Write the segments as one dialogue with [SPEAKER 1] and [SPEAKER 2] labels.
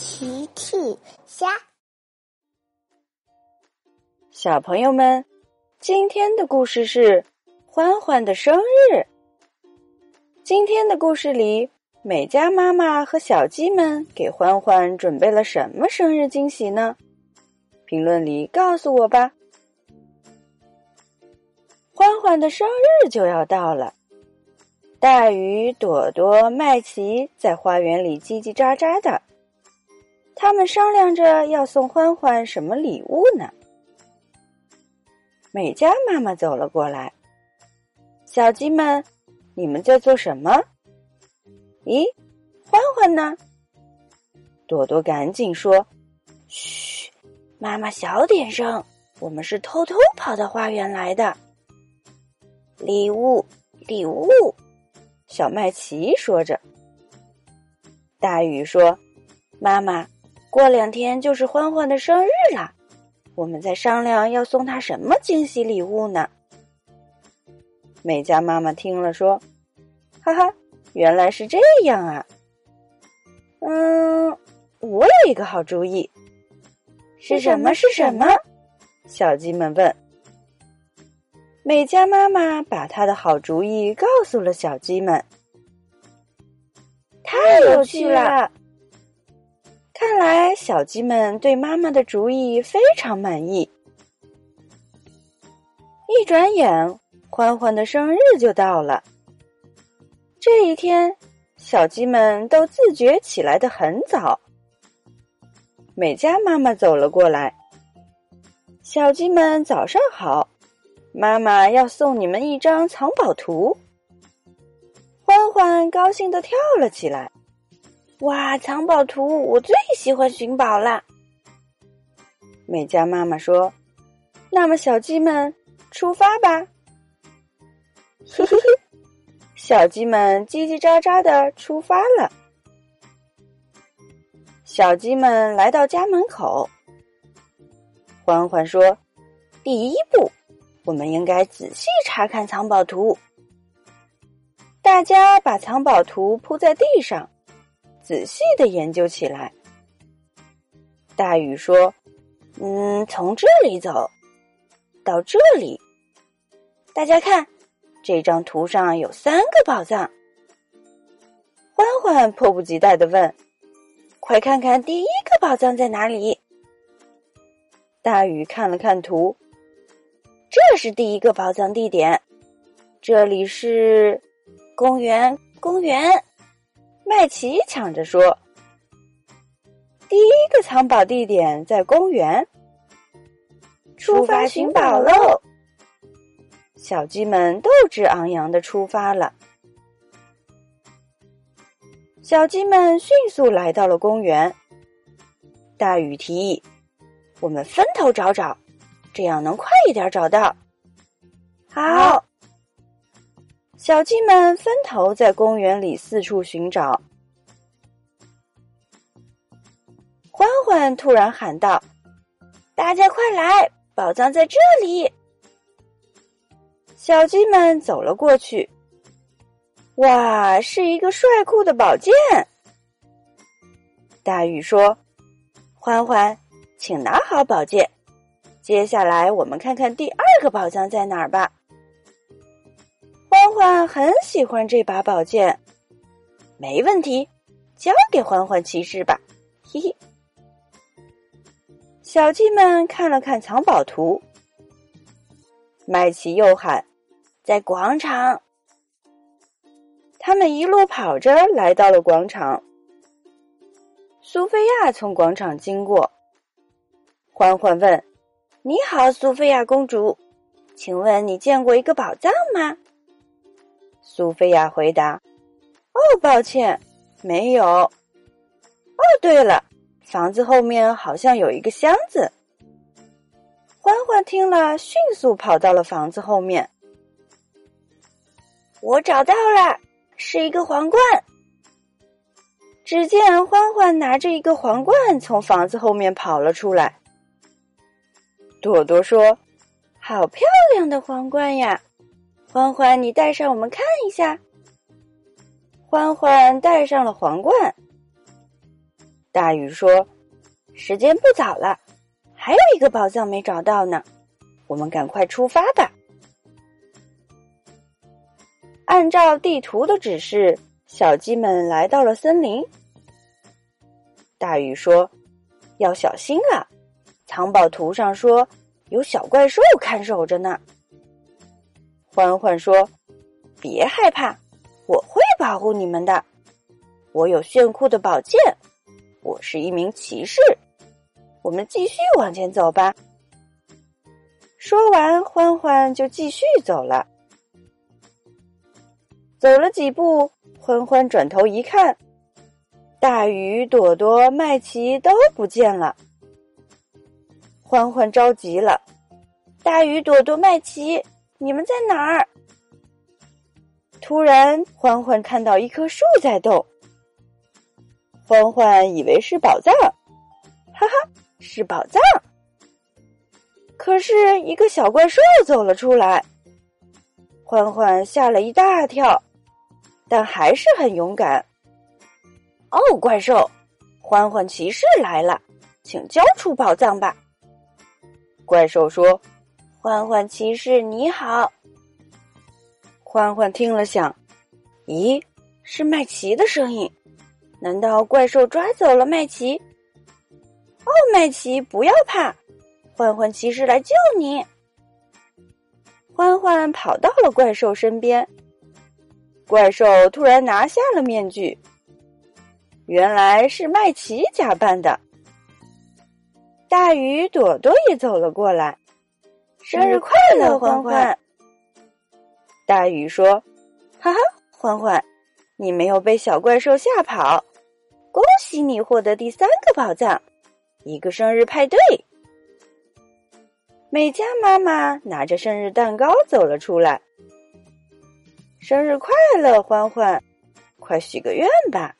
[SPEAKER 1] 奇趣虾，
[SPEAKER 2] 小朋友们，今天的故事是欢欢的生日。今天的故事里，美嘉妈妈和小鸡们给欢欢准备了什么生日惊喜呢？评论里告诉我吧。欢欢的生日就要到了，大鱼、朵朵、麦琪在花园里叽叽喳喳的。他们商量着要送欢欢什么礼物呢？美嘉妈妈走了过来，小鸡们，你们在做什么？咦，欢欢呢？朵朵赶紧说：“嘘，妈妈小点声，我们是偷偷跑到花园来的。”礼物，礼物，小麦琪说着。大雨说：“妈妈。”过两天就是欢欢的生日了，我们在商量要送他什么惊喜礼物呢？美嘉妈妈听了说：“哈哈，原来是这样啊！嗯，我有一个好主意。是什么？是什么？小鸡们问。美嘉妈妈把她的好主意告诉了小鸡们。太有趣了！看来小鸡们对妈妈的主意非常满意。一转眼，欢欢的生日就到了。这一天，小鸡们都自觉起来的很早。美嘉妈妈走了过来，小鸡们早上好，妈妈要送你们一张藏宝图。欢欢高兴的跳了起来。哇，藏宝图！我最喜欢寻宝了。美嘉妈妈说：“那么，小鸡们出发吧！”嘿嘿嘿，小鸡们叽叽喳喳的出发了。小鸡们来到家门口，欢欢说：“第一步，我们应该仔细查看藏宝图。”大家把藏宝图铺在地上。仔细的研究起来。大雨说：“嗯，从这里走到这里，大家看，这张图上有三个宝藏。”欢欢迫不及待的问：“快看看第一个宝藏在哪里？”大雨看了看图，这是第一个宝藏地点，这里是公园，公园。麦琪抢着说：“第一个藏宝地点在公园，出发寻宝喽！”小鸡们斗志昂扬的出发了。小鸡们迅速来到了公园。大雨提议：“我们分头找找，这样能快一点找到。”好。小鸡们分头在公园里四处寻找。欢欢突然喊道：“大家快来，宝藏在这里！”小鸡们走了过去。哇，是一个帅酷的宝剑！大禹说：“欢欢，请拿好宝剑。接下来，我们看看第二个宝藏在哪儿吧。”欢欢很喜欢这把宝剑，没问题，交给欢欢骑士吧，嘿嘿。小鸡们看了看藏宝图，麦琪又喊：“在广场！”他们一路跑着来到了广场。苏菲亚从广场经过，欢欢问：“你好，苏菲亚公主，请问你见过一个宝藏吗？”苏菲亚回答：“哦，抱歉，没有。哦，对了，房子后面好像有一个箱子。”欢欢听了，迅速跑到了房子后面。我找到了，是一个皇冠。只见欢欢拿着一个皇冠从房子后面跑了出来。朵朵说：“好漂亮的皇冠呀！”欢欢，你戴上，我们看一下。欢欢戴上了皇冠。大鱼说：“时间不早了，还有一个宝藏没找到呢，我们赶快出发吧。”按照地图的指示，小鸡们来到了森林。大鱼说：“要小心啊！藏宝图上说有小怪兽看守着呢。”欢欢说：“别害怕，我会保护你们的。我有炫酷的宝剑，我是一名骑士。我们继续往前走吧。”说完，欢欢就继续走了。走了几步，欢欢转头一看，大鱼、朵朵、麦琪都不见了。欢欢着急了：“大鱼、朵朵、麦琪，你们在哪儿？”突然，欢欢看到一棵树在动。欢欢以为是宝藏，哈哈，是宝藏。可是，一个小怪兽走了出来，欢欢吓了一大跳。但还是很勇敢。哦，怪兽，欢欢骑士来了，请交出宝藏吧。怪兽说：“欢欢骑士你好。”欢欢听了想：“咦，是麦琪的声音？难道怪兽抓走了麦琪？”哦，麦琪，不要怕，欢欢骑士来救你。欢欢跑到了怪兽身边。怪兽突然拿下了面具，原来是麦琪假扮的。大鱼朵朵也走了过来，生日快乐，欢欢！大鱼说：“哈哈，欢欢，你没有被小怪兽吓跑，恭喜你获得第三个宝藏，一个生日派对。”美嘉妈妈拿着生日蛋糕走了出来。生日快乐，欢欢！快许个愿吧。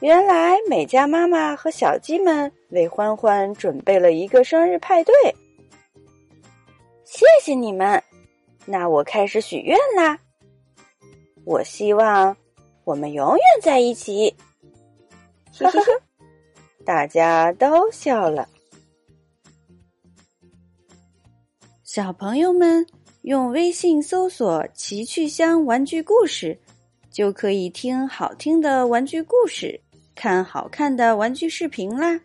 [SPEAKER 2] 原来美嘉妈妈和小鸡们为欢欢准备了一个生日派对。谢谢你们，那我开始许愿啦。我希望我们永远在一起。呵呵呵，大家都笑了。小朋友们。用微信搜索“奇趣箱玩具故事”，就可以听好听的玩具故事，看好看的玩具视频啦。